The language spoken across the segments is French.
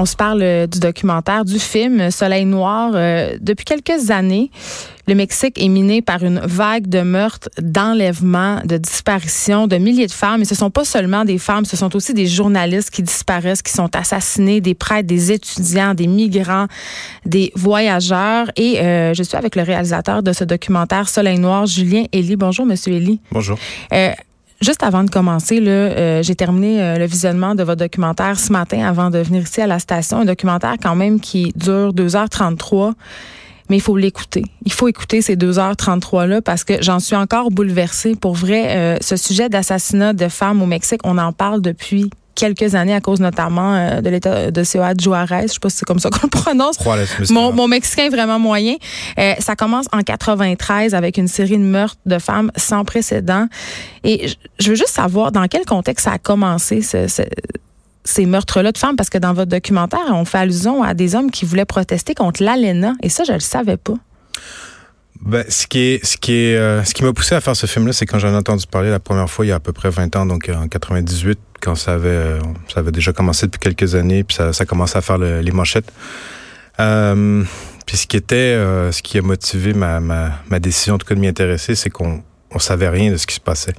On se parle euh, du documentaire, du film Soleil Noir. Euh, depuis quelques années, le Mexique est miné par une vague de meurtres, d'enlèvements, de disparitions de milliers de femmes. Et ce sont pas seulement des femmes, ce sont aussi des journalistes qui disparaissent, qui sont assassinés, des prêtres, des étudiants, des migrants, des voyageurs. Et euh, je suis avec le réalisateur de ce documentaire Soleil Noir, Julien Elie. Bonjour, Monsieur Elie. Bonjour. Juste avant de commencer, là, euh, j'ai terminé euh, le visionnement de votre documentaire ce matin avant de venir ici à la station. Un documentaire quand même qui dure 2h33, mais il faut l'écouter. Il faut écouter ces 2h33-là parce que j'en suis encore bouleversée. Pour vrai, euh, ce sujet d'assassinat de femmes au Mexique, on en parle depuis quelques années à cause notamment euh, de l'état de Ciudad Juarez. Je sais pas si c'est comme ça qu'on le prononce. mon, mon, mexicain est vraiment moyen. Euh, ça commence en 93 avec une série de meurtres de femmes sans précédent. Et je veux juste savoir dans quel contexte ça a commencé ces meurtres-là de femmes, parce que dans votre documentaire, on fait allusion à des hommes qui voulaient protester contre l'ALENA. Et ça, je le savais pas. Ben, ce qui est, ce qui est, euh, ce qui m'a poussé à faire ce film-là, c'est quand j'en ai entendu parler la première fois il y a à peu près 20 ans, donc en 98, quand ça avait, euh, ça avait déjà commencé depuis quelques années, puis ça, ça commençait à faire les manchettes. Euh, puis ce qui était, euh, ce qui a motivé ma décision, en tout cas de m'y intéresser, c'est qu'on on savait rien de ce qui se passait.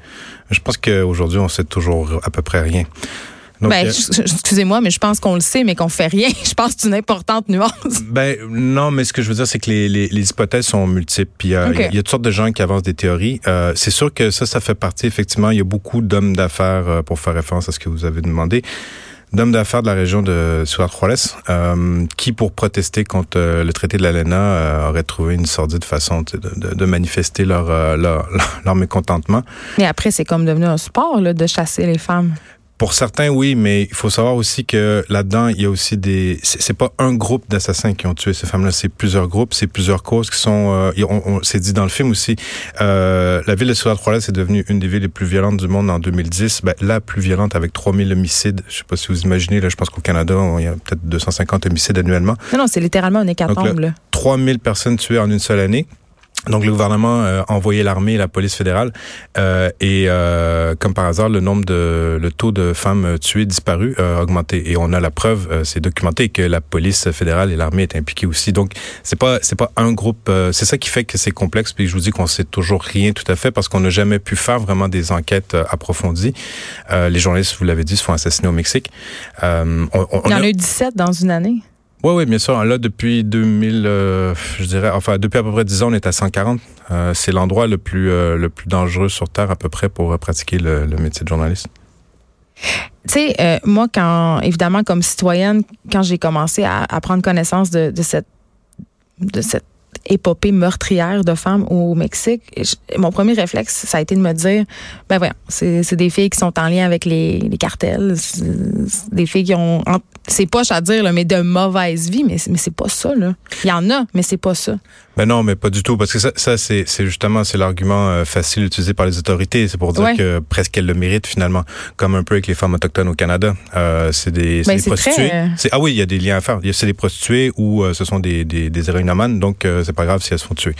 Je pense qu'aujourd'hui, on sait toujours à peu près rien ben, excusez-moi, mais je pense qu'on le sait, mais qu'on fait rien. Je pense que c'est une importante nuance. Ben non, mais ce que je veux dire, c'est que les, les, les, hypothèses sont multiples. Puis euh, il y, a toutes sortes de gens qui avancent des théories. Euh, c'est sûr que ça, ça fait partie. Effectivement, il y a beaucoup d'hommes d'affaires, euh, pour faire référence à ce que vous avez demandé, d'hommes d'affaires de la région de Ciudad Juárez, euh, qui, pour protester contre le traité de l'ALENA, auraient trouvé une sordide façon de, de, de, manifester leur, leur, leur mécontentement. Mais après, c'est comme devenu un sport là, de chasser les femmes. Pour certains, oui, mais il faut savoir aussi que là-dedans, il y a aussi des. C'est pas un groupe d'assassins qui ont tué ces femmes-là, c'est plusieurs groupes, c'est plusieurs causes qui sont. Euh, on, on c'est dit dans le film aussi. Euh, la ville de Ciudad Juárez est devenue une des villes les plus violentes du monde en 2010, ben, la plus violente avec 3000 homicides. Je sais pas si vous imaginez. Là, je pense qu'au Canada, il y a peut-être 250 homicides annuellement. Non, non, c'est littéralement un hécatombe. 3000 personnes tuées en une seule année. Donc le gouvernement euh, a envoyé l'armée et la police fédérale euh, et euh, comme par hasard le nombre de le taux de femmes tuées disparues a augmenté et on a la preuve c'est documenté que la police fédérale et l'armée est impliquées aussi. Donc c'est pas c'est pas un groupe c'est ça qui fait que c'est complexe puis je vous dis qu'on sait toujours rien tout à fait parce qu'on n'a jamais pu faire vraiment des enquêtes approfondies. les journalistes vous l'avez dit se font assassiner au Mexique. On, on, Il y en a eu 17 dans une année. Oui, oui, bien sûr. Là, depuis 2000, euh, je dirais, enfin, depuis à peu près 10 ans, on est à 140. Euh, c'est l'endroit le plus euh, le plus dangereux sur Terre à peu près pour pratiquer le, métier de journaliste. Tu sais, moi, quand évidemment, comme citoyenne, quand j'ai commencé à, prendre connaissance de cette de cette épopée meurtrière de femmes au Mexique, mon premier réflexe, ça a été de me dire, ben voyons, c'est des filles qui sont en lien avec les, les cartels, des filles qui ont, c'est poche à dire, là, mais de mauvaise vie, mais, mais c'est pas ça. Là. Il y en a, mais c'est pas ça. Ben non, mais pas du tout, parce que ça, ça c'est justement c'est l'argument euh, facile utilisé par les autorités. C'est pour dire que presque elles le méritent finalement, comme un peu avec les femmes autochtones au Canada. Euh, c'est des, ben, des prostituées. Très... Euh, ah oui, il y a des liens à faire. C'est des prostituées ou ce sont des, des, des héroïnomanes, donc c'est pas grave si elles se font tuer.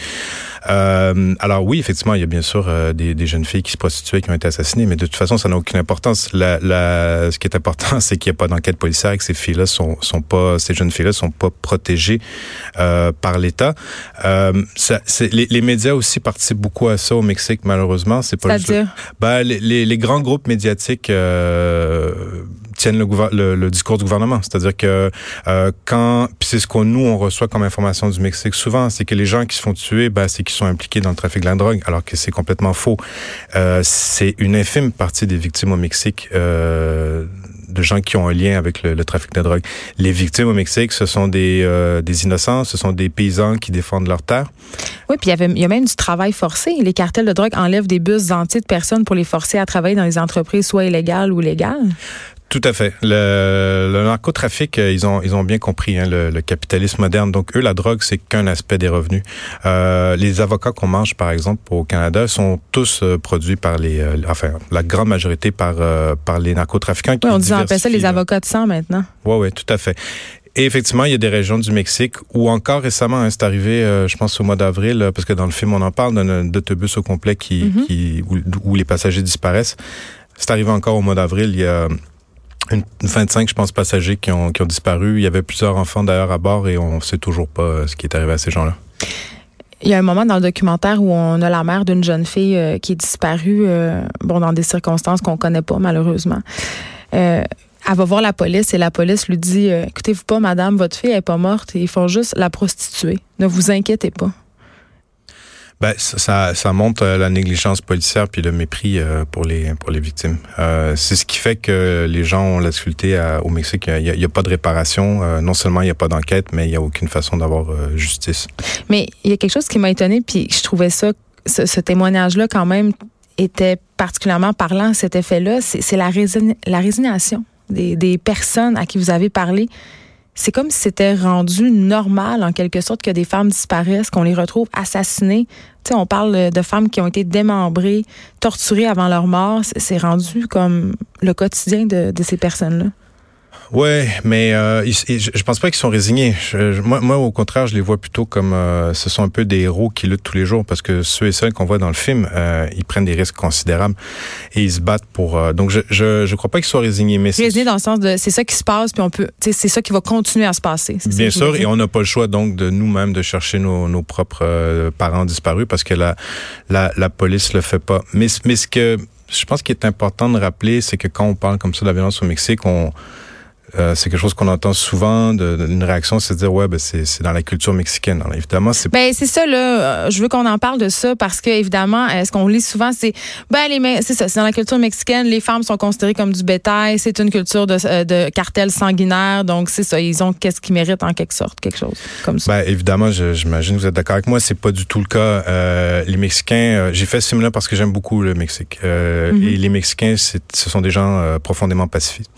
Euh, alors oui, effectivement, il y a bien sûr euh, des, des, jeunes filles qui se prostituaient, qui ont été assassinées, mais de toute façon, ça n'a aucune importance. La, ce qui est important, c'est qu'il n'y a pas d'enquête policière, que ces filles-là sont, sont pas, ces jeunes filles-là sont pas protégées euh, par l'État. Les, les, médias aussi participent beaucoup à ça au Mexique, malheureusement. C'est pas juste. Ben, les, les, les, grands groupes médiatiques tiennent le, discours du gouvernement. C'est-à-dire que euh, quand, c'est ce qu'on nous on reçoit comme information du Mexique souvent, c'est que les gens qui se font tuer, ben, c'est qu'ils sont impliqués dans le trafic de la drogue, alors que c'est complètement faux. Euh, c'est une infime partie des victimes au Mexique. Euh, de gens qui ont un lien avec le, trafic de drogue. Les victimes au Mexique, ce sont des, euh, des innocents, ce sont des paysans qui défendent leur terre. Oui, puis il y, il y a même du travail forcé. Les cartels de drogue enlèvent des bus entiers de personnes pour les forcer à travailler dans les entreprises soit illégales ou légales. Tout à fait. Le, narcotrafic, euh, ils ont ils ont bien compris hein, le, capitalisme moderne. Donc eux, la drogue, c'est qu'un aspect des revenus. Euh, les avocats qu'on mange, par exemple, au Canada, sont tous euh, produits par les, enfin, la grande majorité par par les narcotrafiquants. Qui on dit on ça les avocats de sang maintenant. Oui, oui, tout à fait. Et effectivement, il y a des régions du Mexique où encore récemment, hein, c'est arrivé, je pense au mois d'avril, parce que dans le film on en parle d'un autobus au complet qui, mm-hmm. qui où, où, les passagers disparaissent. C'est arrivé encore au mois d'avril. Il y a une, 25, je pense, passagers qui ont, disparu. Il y avait plusieurs enfants d'ailleurs à bord et on ne sait toujours pas euh, ce qui est arrivé à ces gens-là. Il y a un moment dans le documentaire où on a la mère d'une jeune fille euh, qui est disparue, euh, dans des circonstances qu'on connaît pas malheureusement. elle va voir la police et la police lui dit écoutez-vous pas, madame, votre fille est pas morte. ils font juste la prostituer. Ne vous inquiétez pas. Ben, ça, ça montre euh, la négligence policière puis le mépris euh, pour les pour les victimes. Euh, c'est ce qui fait que les gens ont la difficulté au Mexique. Il n'y a, pas de réparation. non seulement il n'y a pas d'enquête, mais il n'y a aucune façon d'avoir justice. Mais il y a quelque chose qui m'a étonné, puis je trouvais ça, ce, témoignage-là quand même était particulièrement parlant. Cet effet-là, c'est la, la résignation des, des personnes à qui vous avez parlé c'est comme si c'était rendu normal, en quelque sorte, que des femmes disparaissent, qu'on les retrouve assassinées. Tu sais, on parle de femmes qui ont été démembrées, torturées avant leur mort. C'est rendu comme le quotidien de, de ces personnes-là. Ouais, mais euh, je pense pas qu'ils sont résignés. moi, moi, au contraire, je les vois plutôt comme euh, ce sont un peu des héros qui luttent tous les jours parce que ceux et celles qu'on voit dans le film, euh, ils prennent des risques considérables et ils se battent pour. Euh, donc, je, je, je crois pas qu'ils soient résignés, mais résignés dans le sens de c'est ça qui se passe puis on peut, c'est ça qui va continuer à se passer. Bien sûr, et on n'a pas le choix donc de nous-mêmes de chercher nos, nos propres euh, parents disparus parce que la, la la police le fait pas. Mais mais ce que je pense qu'il est important de rappeler, c'est que quand on parle comme ça de la violence au Mexique, on euh, c'est quelque chose qu'on entend souvent, de, une réaction, c'est de dire ouais, ben c'est, dans la culture mexicaine. Alors, évidemment, c'est. Ben c'est ça là. Je veux qu'on en parle de ça parce que évidemment, euh, ce qu'on lit souvent, c'est ben les, c'est ça, c'est dans la culture mexicaine, les femmes sont considérées comme du bétail. C'est une culture de, euh, de cartel sanguinaire, donc c'est ça. Ils ont qu'est-ce qu'ils méritent en quelque sorte, quelque chose comme ça. Ben évidemment, j'imagine que vous êtes d'accord avec moi. C'est pas du tout le cas. Euh, les Mexicains, j'ai fait ce film-là parce que j'aime beaucoup le Mexique. Mm-hmm. Et les Mexicains, ce sont des gens profondément pacifistes.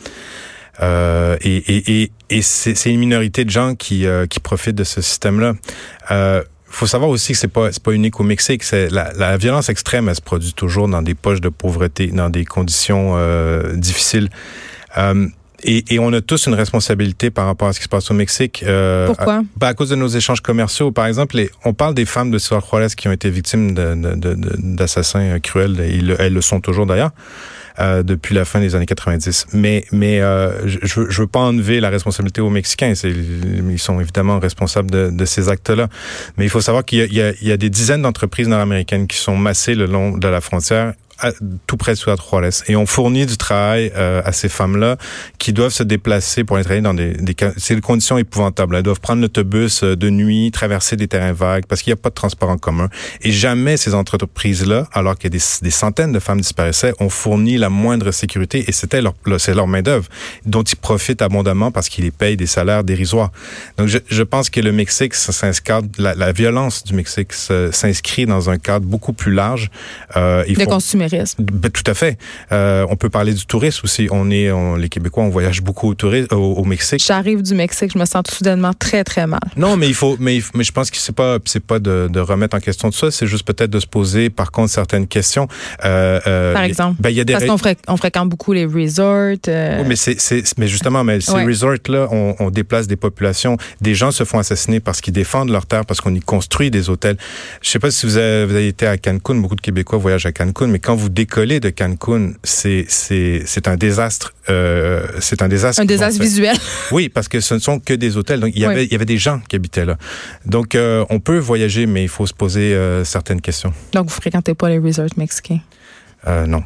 Euh, et et, et, et c'est une minorité de gens qui, euh, qui profitent de ce système-là. Euh, faut savoir aussi que c'est pas c'est pas unique au Mexique. C'est la, la, violence extrême, elle se produit toujours dans des poches de pauvreté, dans des conditions euh, difficiles. Euh, et, et, on a tous une responsabilité par rapport à ce qui se passe au Mexique. Euh, Pourquoi? À, ben, à cause de nos échanges commerciaux. Par exemple, les, on parle des femmes de Ciudad Juarez qui ont été victimes d'assassins cruels. Et elles le sont toujours d'ailleurs. Euh, depuis la fin des années 90. Mais, mais euh, je, je veux pas enlever la responsabilité aux Mexicains. Ils sont évidemment responsables de, de ces actes-là. Mais il faut savoir qu'il y, y, y a, des dizaines d'entreprises nord-américaines qui sont massées le long de la frontière tout près de Ciudad Juarez. Et on fournit du travail euh, à ces femmes-là qui doivent se déplacer pour aller travailler dans des, des c'est des conditions épouvantables. Elles doivent prendre l'autobus euh, de nuit, traverser des terrains vagues parce qu'il n'y a pas de transport en commun. Et jamais ces entreprises-là, alors qu'il y a des, des, centaines de femmes disparaissaient, ont fourni la moindre sécurité. Et c'était leur, c'est leur main d'œuvre dont ils profitent abondamment parce qu'ils les payent des salaires dérisoires. Donc je, je pense que le Mexique, ça s'inscrit, la, la, violence du Mexique s'inscrit dans un cadre beaucoup plus large. Euh, de ben, tout à fait. Euh, on peut parler du tourisme aussi. On est, les Québécois, on voyage beaucoup au, tourisme, au, Mexique. J'arrive du Mexique, je me sens tout soudainement très très mal. Non, mais il faut, mais, mais je pense que c'est pas, c'est pas de, de, remettre en question tout ça. C'est juste peut-être de se poser, par contre, certaines questions. Euh, euh, par exemple. Ben, y a des parce qu'on on fréquente beaucoup les resorts. Euh. Oui, mais c'est, mais justement, mais ces resorts là, on, on, déplace des populations. Des gens se font assassiner parce qu'ils défendent leur terre, parce qu'on y construit des hôtels. Je sais pas si vous avez, vous avez été à Cancun. Beaucoup de Québécois voyagent à Cancun, mais quand vous décoller de Cancun, c'est c'est un désastre. Euh, c'est un désastre. Un désastre visuel. Oui, parce que ce ne sont que des hôtels. Donc il y avait il y avait des gens qui habitaient là. Donc euh, on peut voyager, mais il faut se poser euh, certaines questions. Donc vous fréquentez pas les resorts mexicains? Euh, non.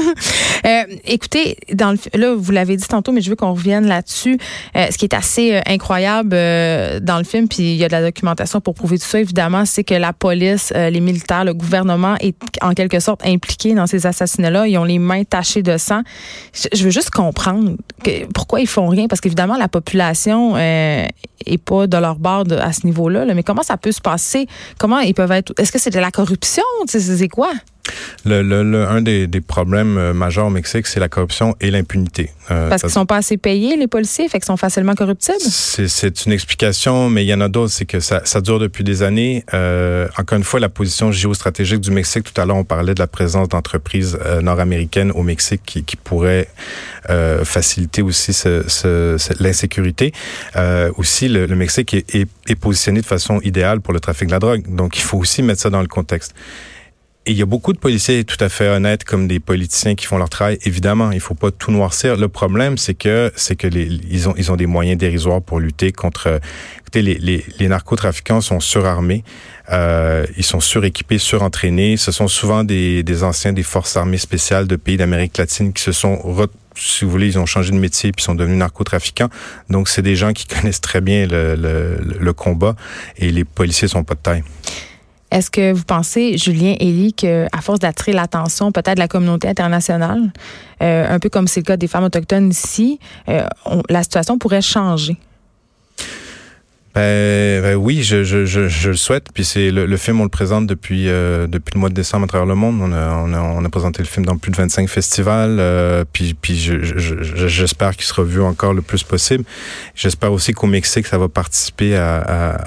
euh, écoutez, dans le, là, vous l'avez dit tantôt, mais je veux qu'on revienne là-dessus. Euh, ce qui est assez incroyable dans le film, puis il y a de la documentation pour prouver tout ça, évidemment, c'est que la police, les militaires, le gouvernement est en quelque sorte impliqué dans ces assassinats-là. Ils ont les mains tachées de sang. Je, veux juste comprendre pourquoi ils font rien, parce qu'évidemment, la population est pas de leur bord à ce niveau-là. Là. Mais comment ça peut se passer? Comment ils peuvent être... Est-ce que c'est de la corruption? C'est quoi? Le, le, un des, des, problèmes euh, majeurs au Mexique, c'est la corruption et l'impunité. Euh, Parce qu'ils sont pas assez payés, les policiers, fait qu'ils sont facilement corruptibles? C'est une explication, mais il y en a d'autres. C'est que ça, ça, dure depuis des années. Euh, encore une fois, la position géostratégique du Mexique, tout à l'heure, on parlait de la présence d'entreprises nord-américaines au Mexique qui, qui pourraient faciliter aussi ce, ce, l'insécurité. aussi, le, le Mexique est, est, est positionné de façon idéale pour le trafic de la drogue. Donc, il faut aussi mettre ça dans le contexte. Et il y a beaucoup de policiers tout à fait honnêtes comme des politiciens qui font leur travail. Évidemment, il faut pas tout noircir. Le problème, c'est que c'est que les, ils ont ils ont des moyens dérisoires pour lutter contre. Écoutez, les, les, les narcotrafiquants sont surarmés, euh, ils sont suréquipés, surentraînés. Ce sont souvent des, des anciens des forces armées spéciales de pays d'Amérique latine qui se sont si vous voulez, ils ont changé de métier puis sont devenus narcotrafiquants. Donc, c'est des gens qui connaissent très bien le, le, le combat et les policiers sont pas de taille. Est-ce que vous pensez, Julien Elie, qu'à force d'attirer l'attention peut-être de la communauté internationale, euh, un peu comme c'est le cas des femmes autochtones ici, euh, la situation pourrait changer? Ben, ben, oui, je, le souhaite. Puis c'est le, film, on le présente depuis euh, depuis le mois de décembre à travers le monde. On a, présenté le film dans plus de 25 festivals. Euh, puis j'espère qu'il sera vu encore le plus possible. J'espère aussi qu'au Mexique, ça va participer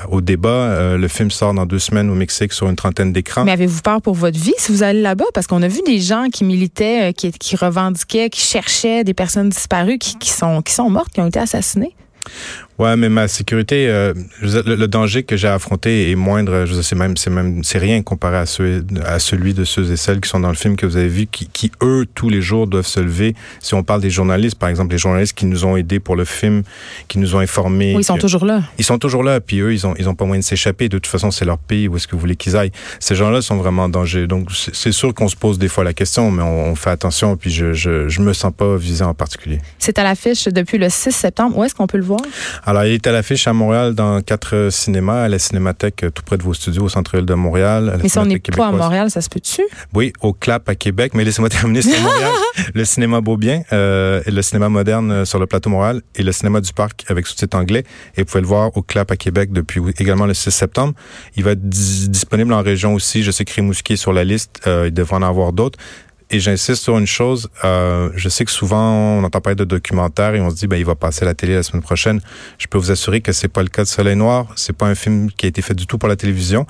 au débat. Euh, le film sort dans deux semaines au Mexique sur une trentaine d'écrans. Mais avez-vous peur pour votre vie si vous allez là-bas? Parce qu'on a vu des gens qui militaient, qui, revendiquaient, qui cherchaient des personnes disparues, qui, qui sont qui sont mortes, qui ont été assassinées. Ouais, mais ma sécurité, euh, le, danger que j'ai affronté est moindre. Je sais même, c'est même, c'est rien comparé à, ceux, à celui de ceux et celles qui sont dans le film que vous avez vu, qui, qui eux tous les jours doivent se lever. Si on parle des journalistes, par exemple, les journalistes qui nous ont aidés pour le film, qui nous ont informés. Oui, ils sont toujours là. Ils sont toujours là. Puis eux, ils ont, ils ont pas moyen de s'échapper. De toute façon, c'est leur pays. Où est-ce que vous voulez qu'ils aillent? Ces gens-là sont vraiment en danger. Donc, c'est sûr qu'on se pose des fois la question, mais on, on fait attention. Puis je, je, je me sens pas visé en particulier. C'est à l'affiche depuis le 6 septembre. Où est-ce qu'on peut le voir? Alors, il est à l'affiche à Montréal dans quatre cinémas, à la Cinémathèque tout près de vos studios au centre-ville de Montréal. Mais si on n'est pas à Montréal, ça se peut-tu? Oui, au CLAP à Québec. Mais laissez-moi terminer sur Montréal. le cinéma Beaubien, euh, et le cinéma moderne euh, sur le plateau Montréal et le cinéma du Parc avec sous-titres anglais. Et vous pouvez le voir au CLAP à Québec depuis également le 6 septembre. Il va être disponible en région aussi. Je sais que Rimouski est sur la liste. Euh, il devrait en avoir d'autres. Et j'insiste sur une chose, euh, je sais que souvent on entend parler de documentaires et on se dit ben il va passer à la télé la semaine prochaine. Je peux vous assurer que c'est pas le cas de Soleil Noir. C'est pas un film qui a été fait du tout pour la télévision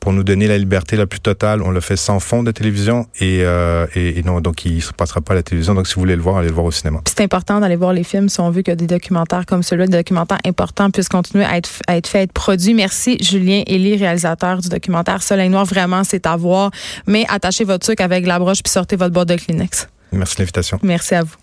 pour nous donner la liberté la plus totale. On le fait sans fond de télévision et, euh, et, non, donc il se passera pas à la télévision. Donc si vous voulez le voir, allez le voir au cinéma. C'est important d'aller voir les films si on veut que des documentaires comme celui-là, des documentaires importants puissent continuer à être, à être faits, à être produits. Merci Julien Elie, réalisateur du documentaire Soleil Noir. Vraiment, c'est à voir. Mais attachez votre truc avec la broche puis sortez votre boîte de Kleenex. Merci de l'invitation. Merci à vous.